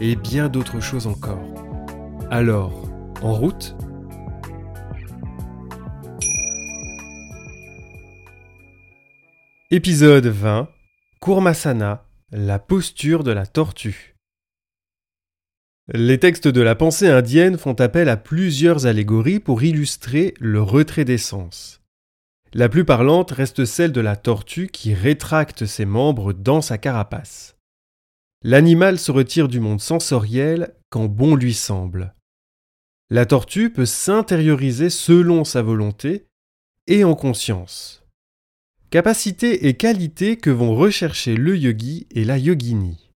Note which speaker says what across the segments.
Speaker 1: et bien d'autres choses encore. Alors, en route? Épisode 20 Kurmasana, la posture de la tortue. Les textes de la pensée indienne font appel à plusieurs allégories pour illustrer le retrait des sens. La plus parlante reste celle de la tortue qui rétracte ses membres dans sa carapace. L'animal se retire du monde sensoriel quand bon lui semble. La tortue peut s'intérioriser selon sa volonté et en conscience capacité et qualité que vont rechercher le yogi et la yogini.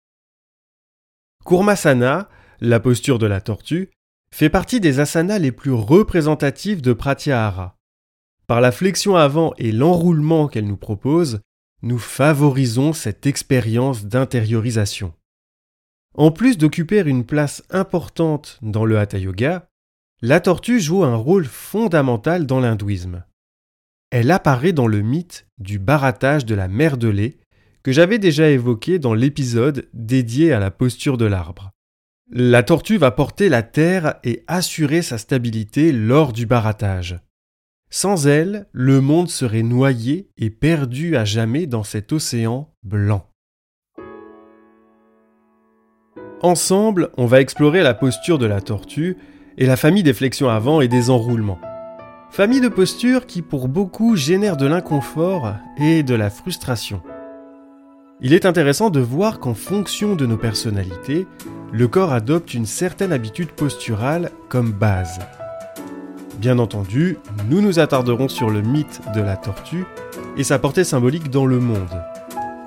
Speaker 1: Kurmasana, la posture de la tortue, fait partie des asanas les plus représentatifs de Pratyahara. Par la flexion avant et l'enroulement qu'elle nous propose, nous favorisons cette expérience d'intériorisation. En plus d'occuper une place importante dans le Hatha Yoga, la tortue joue un rôle fondamental dans l'hindouisme elle apparaît dans le mythe du barattage de la mer de lait que j'avais déjà évoqué dans l'épisode dédié à la posture de l'arbre. La tortue va porter la terre et assurer sa stabilité lors du barattage. Sans elle, le monde serait noyé et perdu à jamais dans cet océan blanc. Ensemble, on va explorer la posture de la tortue et la famille des flexions avant et des enroulements. Famille de postures qui pour beaucoup génère de l'inconfort et de la frustration. Il est intéressant de voir qu'en fonction de nos personnalités, le corps adopte une certaine habitude posturale comme base. Bien entendu, nous nous attarderons sur le mythe de la tortue et sa portée symbolique dans le monde.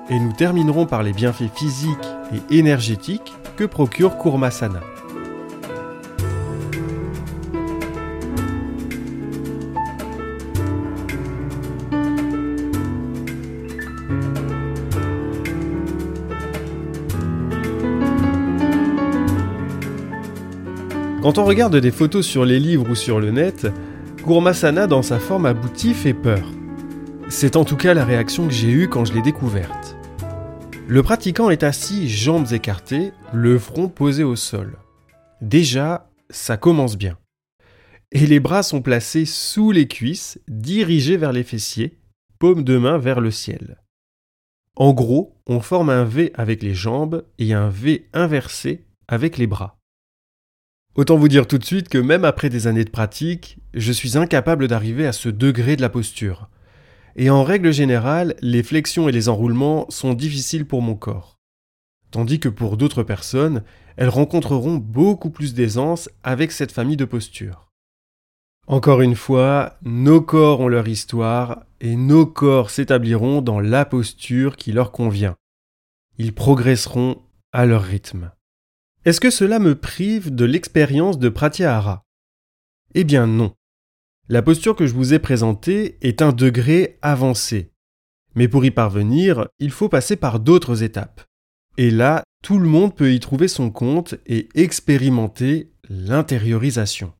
Speaker 1: Et nous terminerons par les bienfaits physiques et énergétiques que procure Kurmasana. Quand on regarde des photos sur les livres ou sur le net, Gourmasana dans sa forme aboutie fait peur. C'est en tout cas la réaction que j'ai eue quand je l'ai découverte. Le pratiquant est assis, jambes écartées, le front posé au sol. Déjà, ça commence bien. Et les bras sont placés sous les cuisses, dirigés vers les fessiers, paume de main vers le ciel. En gros, on forme un V avec les jambes et un V inversé avec les bras. Autant vous dire tout de suite que même après des années de pratique, je suis incapable d'arriver à ce degré de la posture. Et en règle générale, les flexions et les enroulements sont difficiles pour mon corps. Tandis que pour d'autres personnes, elles rencontreront beaucoup plus d'aisance avec cette famille de postures. Encore une fois, nos corps ont leur histoire et nos corps s'établiront dans la posture qui leur convient. Ils progresseront à leur rythme. Est-ce que cela me prive de l'expérience de Pratyahara Eh bien non. La posture que je vous ai présentée est un degré avancé. Mais pour y parvenir, il faut passer par d'autres étapes. Et là, tout le monde peut y trouver son compte et expérimenter l'intériorisation.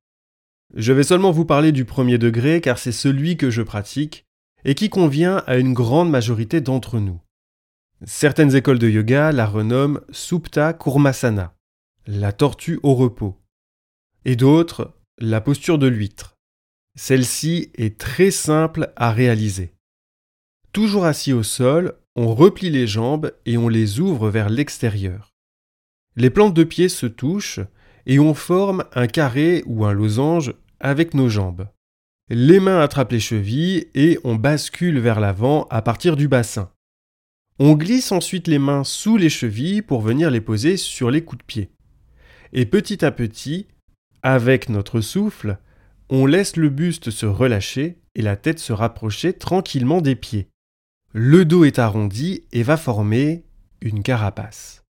Speaker 1: Je vais seulement vous parler du premier degré car c'est celui que je pratique et qui convient à une grande majorité d'entre nous. Certaines écoles de yoga la renomment Supta Kurmasana la tortue au repos, et d'autres, la posture de l'huître. Celle-ci est très simple à réaliser. Toujours assis au sol, on replie les jambes et on les ouvre vers l'extérieur. Les plantes de pied se touchent et on forme un carré ou un losange avec nos jambes. Les mains attrapent les chevilles et on bascule vers l'avant à partir du bassin. On glisse ensuite les mains sous les chevilles pour venir les poser sur les coups de pied. Et petit à petit, avec notre souffle, on laisse le buste se relâcher et la tête se rapprocher tranquillement des pieds. Le dos est arrondi et va former une carapace.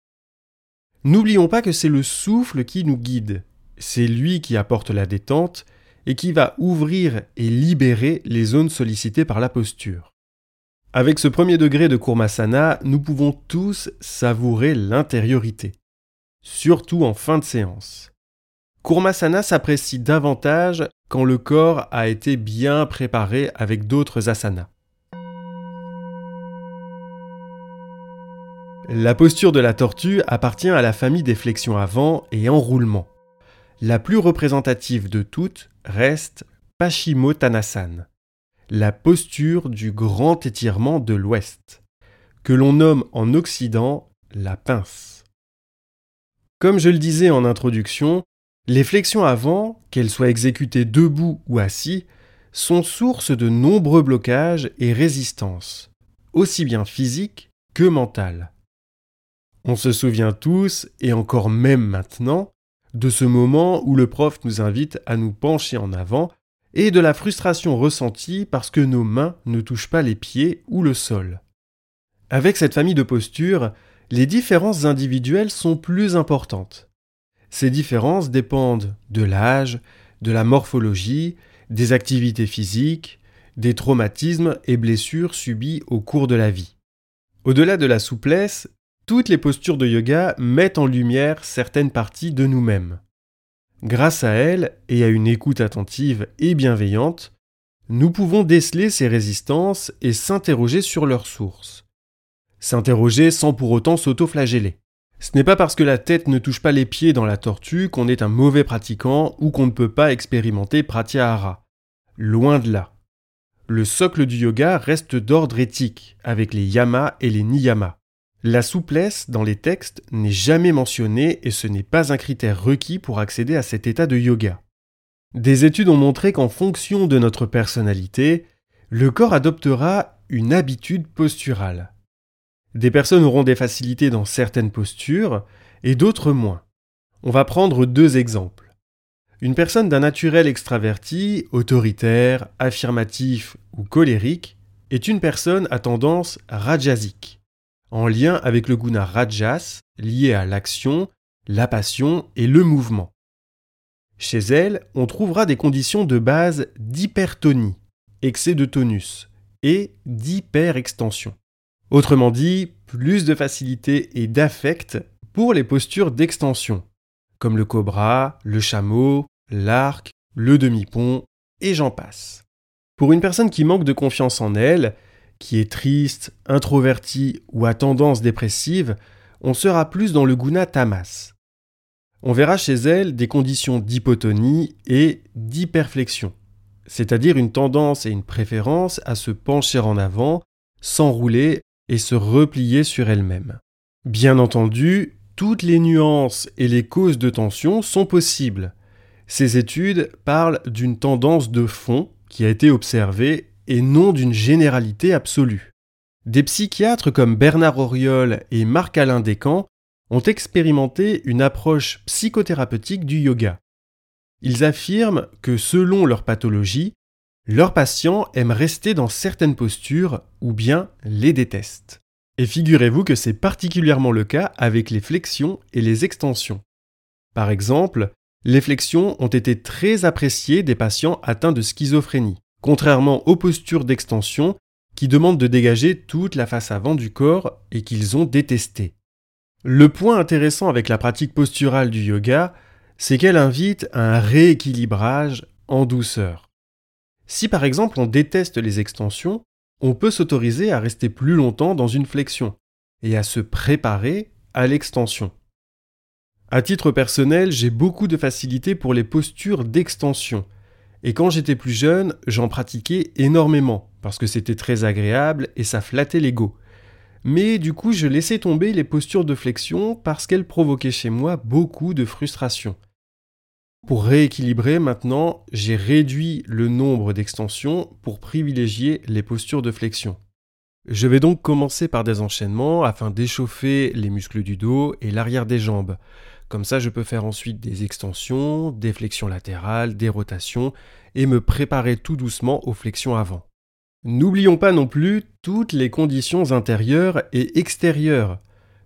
Speaker 1: N'oublions pas que c'est le souffle qui nous guide, c'est lui qui apporte la détente et qui va ouvrir et libérer les zones sollicitées par la posture. Avec ce premier degré de Kurmasana, nous pouvons tous savourer l'intériorité, surtout en fin de séance. Kurmasana s'apprécie davantage quand le corps a été bien préparé avec d'autres asanas. La posture de la tortue appartient à la famille des flexions avant et enroulement. La plus représentative de toutes reste Paschimottanasana, la posture du grand étirement de l'ouest, que l'on nomme en Occident la pince. Comme je le disais en introduction, les flexions avant, qu'elles soient exécutées debout ou assis, sont source de nombreux blocages et résistances, aussi bien physiques que mentales. On se souvient tous, et encore même maintenant, de ce moment où le prof nous invite à nous pencher en avant et de la frustration ressentie parce que nos mains ne touchent pas les pieds ou le sol. Avec cette famille de postures, les différences individuelles sont plus importantes. Ces différences dépendent de l'âge, de la morphologie, des activités physiques, des traumatismes et blessures subis au cours de la vie. Au-delà de la souplesse, toutes les postures de yoga mettent en lumière certaines parties de nous-mêmes. Grâce à elles et à une écoute attentive et bienveillante, nous pouvons déceler ces résistances et s'interroger sur leurs sources. S'interroger sans pour autant s'auto-flageller. Ce n'est pas parce que la tête ne touche pas les pieds dans la tortue qu'on est un mauvais pratiquant ou qu'on ne peut pas expérimenter pratyahara. Loin de là. Le socle du yoga reste d'ordre éthique, avec les yamas et les niyamas. La souplesse dans les textes n'est jamais mentionnée et ce n'est pas un critère requis pour accéder à cet état de yoga. Des études ont montré qu'en fonction de notre personnalité, le corps adoptera une habitude posturale. Des personnes auront des facilités dans certaines postures et d'autres moins. On va prendre deux exemples. Une personne d'un naturel extraverti, autoritaire, affirmatif ou colérique est une personne à tendance rajasique en lien avec le guna rajas, lié à l'action, la passion et le mouvement. Chez elle, on trouvera des conditions de base d'hypertonie, excès de tonus, et d'hyperextension. Autrement dit, plus de facilité et d'affect pour les postures d'extension, comme le cobra, le chameau, l'arc, le demi-pont, et j'en passe. Pour une personne qui manque de confiance en elle, qui est triste, introverti ou à tendance dépressive, on sera plus dans le guna tamas. On verra chez elle des conditions d'hypotonie et d'hyperflexion, c'est-à-dire une tendance et une préférence à se pencher en avant, s'enrouler et se replier sur elle-même. Bien entendu, toutes les nuances et les causes de tension sont possibles. Ces études parlent d'une tendance de fond qui a été observée et non d'une généralité absolue. Des psychiatres comme Bernard Auriol et Marc-Alain Descamps ont expérimenté une approche psychothérapeutique du yoga. Ils affirment que selon leur pathologie, leurs patients aiment rester dans certaines postures ou bien les détestent. Et figurez-vous que c'est particulièrement le cas avec les flexions et les extensions. Par exemple, les flexions ont été très appréciées des patients atteints de schizophrénie contrairement aux postures d'extension qui demandent de dégager toute la face avant du corps et qu'ils ont détesté. Le point intéressant avec la pratique posturale du yoga, c'est qu'elle invite à un rééquilibrage en douceur. Si par exemple on déteste les extensions, on peut s'autoriser à rester plus longtemps dans une flexion et à se préparer à l'extension. À titre personnel, j'ai beaucoup de facilité pour les postures d'extension, et quand j'étais plus jeune, j'en pratiquais énormément, parce que c'était très agréable et ça flattait l'ego. Mais du coup, je laissais tomber les postures de flexion parce qu'elles provoquaient chez moi beaucoup de frustration. Pour rééquilibrer maintenant, j'ai réduit le nombre d'extensions pour privilégier les postures de flexion. Je vais donc commencer par des enchaînements afin d'échauffer les muscles du dos et l'arrière des jambes. Comme ça, je peux faire ensuite des extensions, des flexions latérales, des rotations, et me préparer tout doucement aux flexions avant. N'oublions pas non plus toutes les conditions intérieures et extérieures,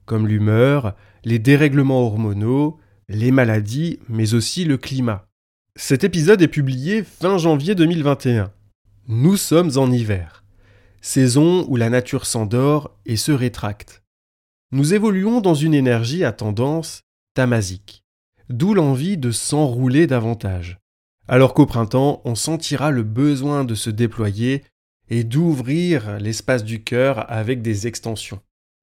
Speaker 1: comme l'humeur, les dérèglements hormonaux, les maladies, mais aussi le climat. Cet épisode est publié fin janvier 2021. Nous sommes en hiver, saison où la nature s'endort et se rétracte. Nous évoluons dans une énergie à tendance tamasique, d'où l'envie de s'enrouler davantage. Alors qu'au printemps, on sentira le besoin de se déployer et d'ouvrir l'espace du cœur avec des extensions.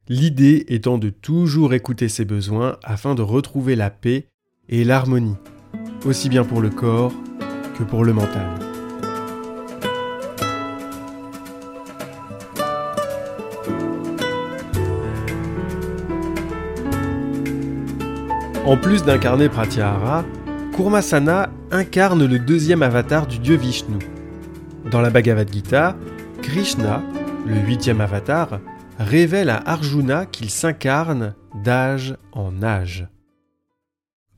Speaker 1: L'idée étant de toujours écouter ses besoins afin de retrouver la paix et l'harmonie, aussi bien pour le corps que pour le mental. En plus d'incarner Pratyahara, Kurmasana incarne le deuxième avatar du dieu Vishnu. Dans la Bhagavad Gita, Krishna, le huitième avatar, révèle à Arjuna qu'il s'incarne d'âge en âge.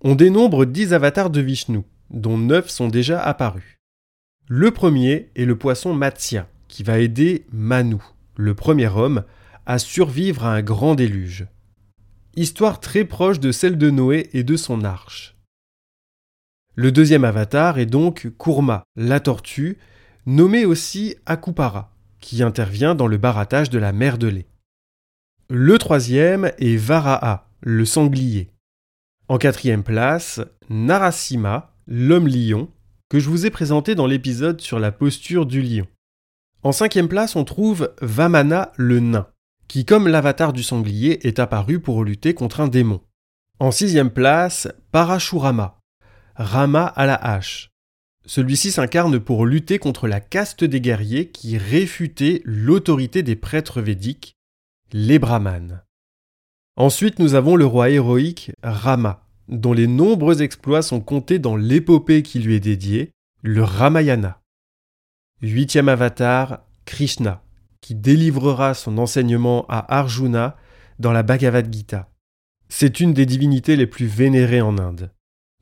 Speaker 1: On dénombre dix avatars de Vishnu, dont neuf sont déjà apparus. Le premier est le poisson Matsya, qui va aider Manu, le premier homme, à survivre à un grand déluge. Histoire très proche de celle de Noé et de son arche. Le deuxième avatar est donc Kurma, la tortue, nommée aussi Akupara, qui intervient dans le barattage de la mer de lait. Le troisième est Varaha, le sanglier. En quatrième place, Narasima, l'homme lion, que je vous ai présenté dans l'épisode sur la posture du lion. En cinquième place, on trouve Vamana le nain, qui, comme l'avatar du sanglier, est apparu pour lutter contre un démon. En sixième place, Parashurama, Rama à la hache, celui-ci s'incarne pour lutter contre la caste des guerriers qui réfutait l'autorité des prêtres védiques, les brahmanes. Ensuite, nous avons le roi héroïque Rama, dont les nombreux exploits sont comptés dans l'épopée qui lui est dédiée, le Ramayana. Huitième avatar, Krishna, qui délivrera son enseignement à Arjuna dans la Bhagavad Gita. C'est une des divinités les plus vénérées en Inde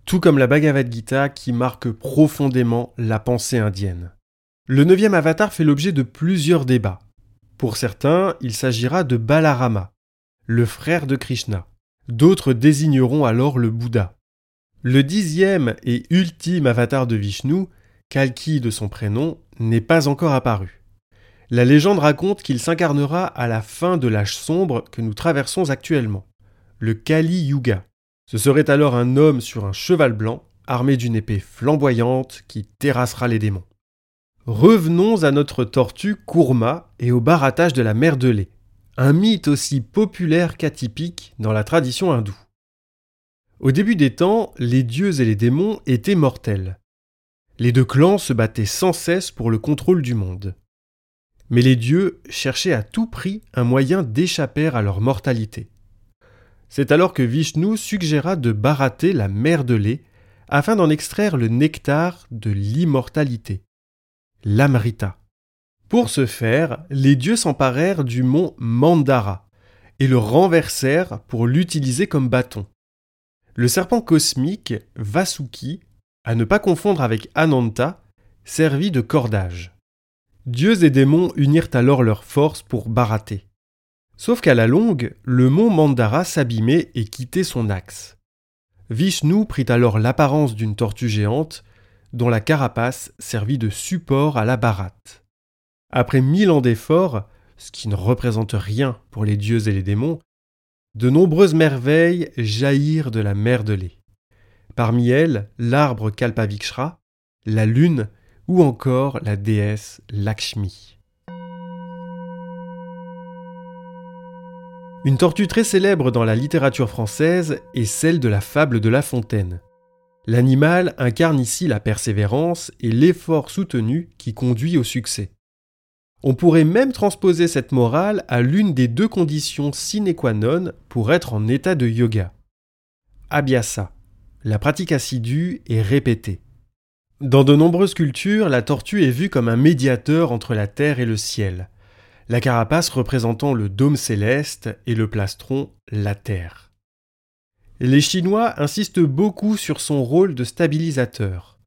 Speaker 1: tout comme la Bhagavad Gita qui marque profondément la pensée indienne. Le neuvième avatar fait l'objet de plusieurs débats. Pour certains, il s'agira de Balarama, le frère de Krishna. D'autres désigneront alors le Bouddha. Le dixième et ultime avatar de Vishnu, Kalki de son prénom, n'est pas encore apparu. La légende raconte qu'il s'incarnera à la fin de l'âge sombre que nous traversons actuellement, le Kali Yuga. Ce serait alors un homme sur un cheval blanc, armé d'une épée flamboyante qui terrassera les démons. Revenons à notre tortue Kurma et au barattage de la mer de lait, un mythe aussi populaire qu'atypique dans la tradition hindoue. Au début des temps, les dieux et les démons étaient mortels. Les deux clans se battaient sans cesse pour le contrôle du monde. Mais les dieux cherchaient à tout prix un moyen d'échapper à leur mortalité. C'est alors que Vishnu suggéra de barater la mer de lait afin d'en extraire le nectar de l'immortalité, l'amrita. Pour ce faire, les dieux s'emparèrent du mont Mandara et le renversèrent pour l'utiliser comme bâton. Le serpent cosmique, Vasuki, à ne pas confondre avec Ananta, servit de cordage. Dieux et démons unirent alors leurs forces pour barater. Sauf qu'à la longue, le mont Mandara s'abîmait et quittait son axe. Vishnu prit alors l'apparence d'une tortue géante, dont la carapace servit de support à la baratte. Après mille ans d'efforts, ce qui ne représente rien pour les dieux et les démons, de nombreuses merveilles jaillirent de la mer de lait. Parmi elles, l'arbre Kalpavikshra, la lune ou encore la déesse Lakshmi. Une tortue très célèbre dans la littérature française est celle de la fable de La Fontaine. L'animal incarne ici la persévérance et l'effort soutenu qui conduit au succès. On pourrait même transposer cette morale à l'une des deux conditions sine qua non pour être en état de yoga. Abhyasa, la pratique assidue et répétée. Dans de nombreuses cultures, la tortue est vue comme un médiateur entre la terre et le ciel la carapace représentant le dôme céleste et le plastron la Terre. Les Chinois insistent beaucoup sur son rôle de stabilisateur.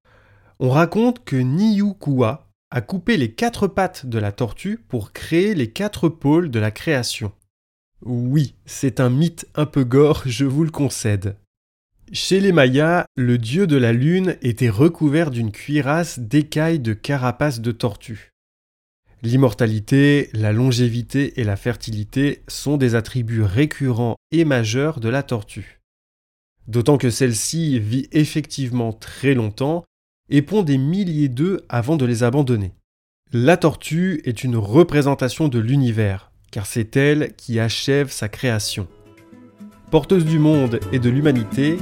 Speaker 1: On raconte que Niyu Kua a coupé les quatre pattes de la tortue pour créer les quatre pôles de la création. Oui, c'est un mythe un peu gore, je vous le concède. Chez les Mayas, le dieu de la lune était recouvert d'une cuirasse d'écailles de carapace de tortue. L'immortalité, la longévité et la fertilité sont des attributs récurrents et majeurs de la tortue. D'autant que celle-ci vit effectivement très longtemps et pond des milliers d'œufs avant de les abandonner. La tortue est une représentation de l'univers, car c'est elle qui achève sa création. Porteuse du monde et de l'humanité,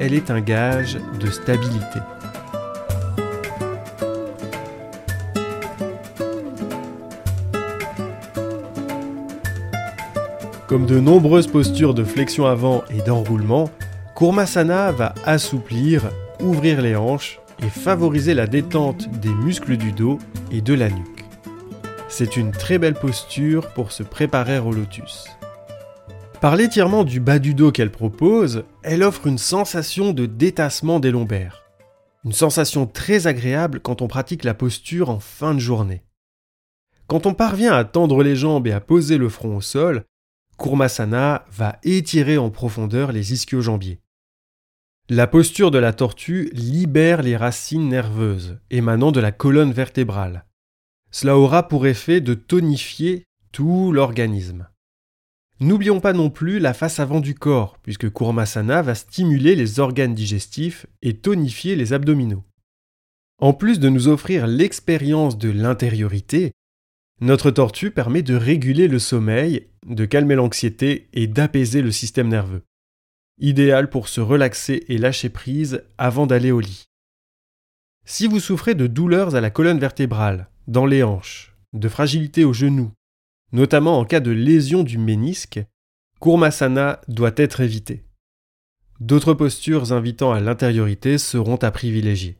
Speaker 1: elle est un gage de stabilité. Comme de nombreuses postures de flexion avant et d'enroulement, Kurmasana va assouplir, ouvrir les hanches et favoriser la détente des muscles du dos et de la nuque. C'est une très belle posture pour se préparer au lotus. Par l'étirement du bas du dos qu'elle propose, elle offre une sensation de détassement des lombaires. Une sensation très agréable quand on pratique la posture en fin de journée. Quand on parvient à tendre les jambes et à poser le front au sol, Kurmasana va étirer en profondeur les ischio-jambiers. La posture de la tortue libère les racines nerveuses émanant de la colonne vertébrale. Cela aura pour effet de tonifier tout l'organisme. N'oublions pas non plus la face avant du corps, puisque Kurmasana va stimuler les organes digestifs et tonifier les abdominaux. En plus de nous offrir l'expérience de l'intériorité, notre tortue permet de réguler le sommeil, de calmer l'anxiété et d'apaiser le système nerveux. Idéal pour se relaxer et lâcher prise avant d'aller au lit. Si vous souffrez de douleurs à la colonne vertébrale, dans les hanches, de fragilité aux genoux, notamment en cas de lésion du ménisque, Kurmasana doit être évité. D'autres postures invitant à l'intériorité seront à privilégier.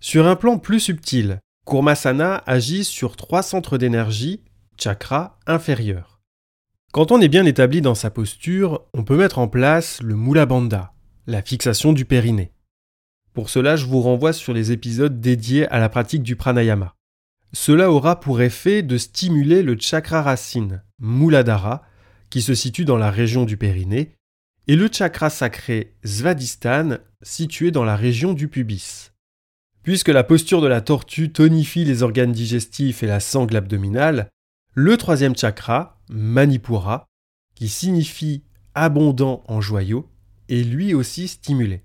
Speaker 1: Sur un plan plus subtil, Kurmasana agit sur trois centres d'énergie, chakras inférieurs. Quand on est bien établi dans sa posture, on peut mettre en place le Mula Bandha, la fixation du périnée. Pour cela, je vous renvoie sur les épisodes dédiés à la pratique du pranayama. Cela aura pour effet de stimuler le chakra racine, Muladhara, qui se situe dans la région du périnée, et le chakra sacré Svadhisthana, situé dans la région du pubis. Puisque la posture de la tortue tonifie les organes digestifs et la sangle abdominale, le troisième chakra, Manipura, qui signifie abondant en joyaux, est lui aussi stimulé.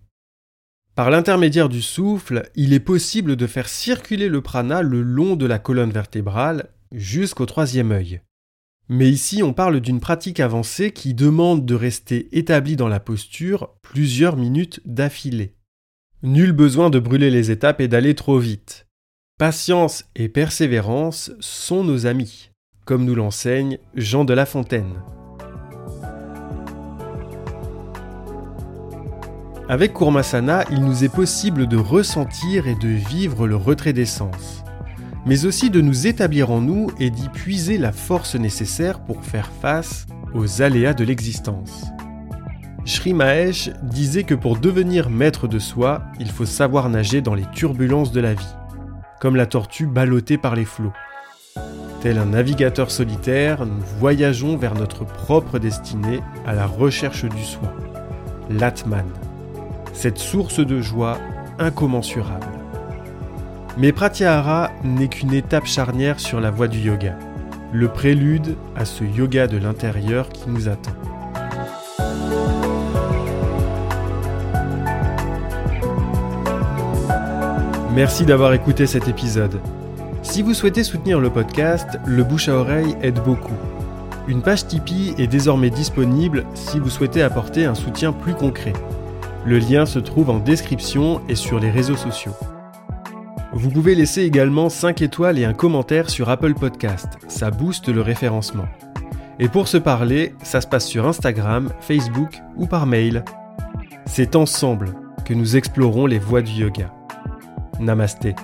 Speaker 1: Par l'intermédiaire du souffle, il est possible de faire circuler le prana le long de la colonne vertébrale jusqu'au troisième œil. Mais ici, on parle d'une pratique avancée qui demande de rester établi dans la posture plusieurs minutes d'affilée. Nul besoin de brûler les étapes et d'aller trop vite. Patience et persévérance sont nos amis, comme nous l'enseigne Jean de La Fontaine. Avec Kurmasana, il nous est possible de ressentir et de vivre le retrait des sens, mais aussi de nous établir en nous et d'y puiser la force nécessaire pour faire face aux aléas de l'existence. Sri Mahesh disait que pour devenir maître de soi, il faut savoir nager dans les turbulences de la vie, comme la tortue ballottée par les flots. Tel un navigateur solitaire, nous voyageons vers notre propre destinée à la recherche du soi, l'Atman, cette source de joie incommensurable. Mais Pratyahara n'est qu'une étape charnière sur la voie du yoga, le prélude à ce yoga de l'intérieur qui nous attend. Merci d'avoir écouté cet épisode. Si vous souhaitez soutenir le podcast, le bouche à oreille aide beaucoup. Une page Tipeee est désormais disponible si vous souhaitez apporter un soutien plus concret. Le lien se trouve en description et sur les réseaux sociaux. Vous pouvez laisser également 5 étoiles et un commentaire sur Apple Podcast, ça booste le référencement. Et pour se parler, ça se passe sur Instagram, Facebook ou par mail. C'est ensemble que nous explorons les voies du yoga. Namasté.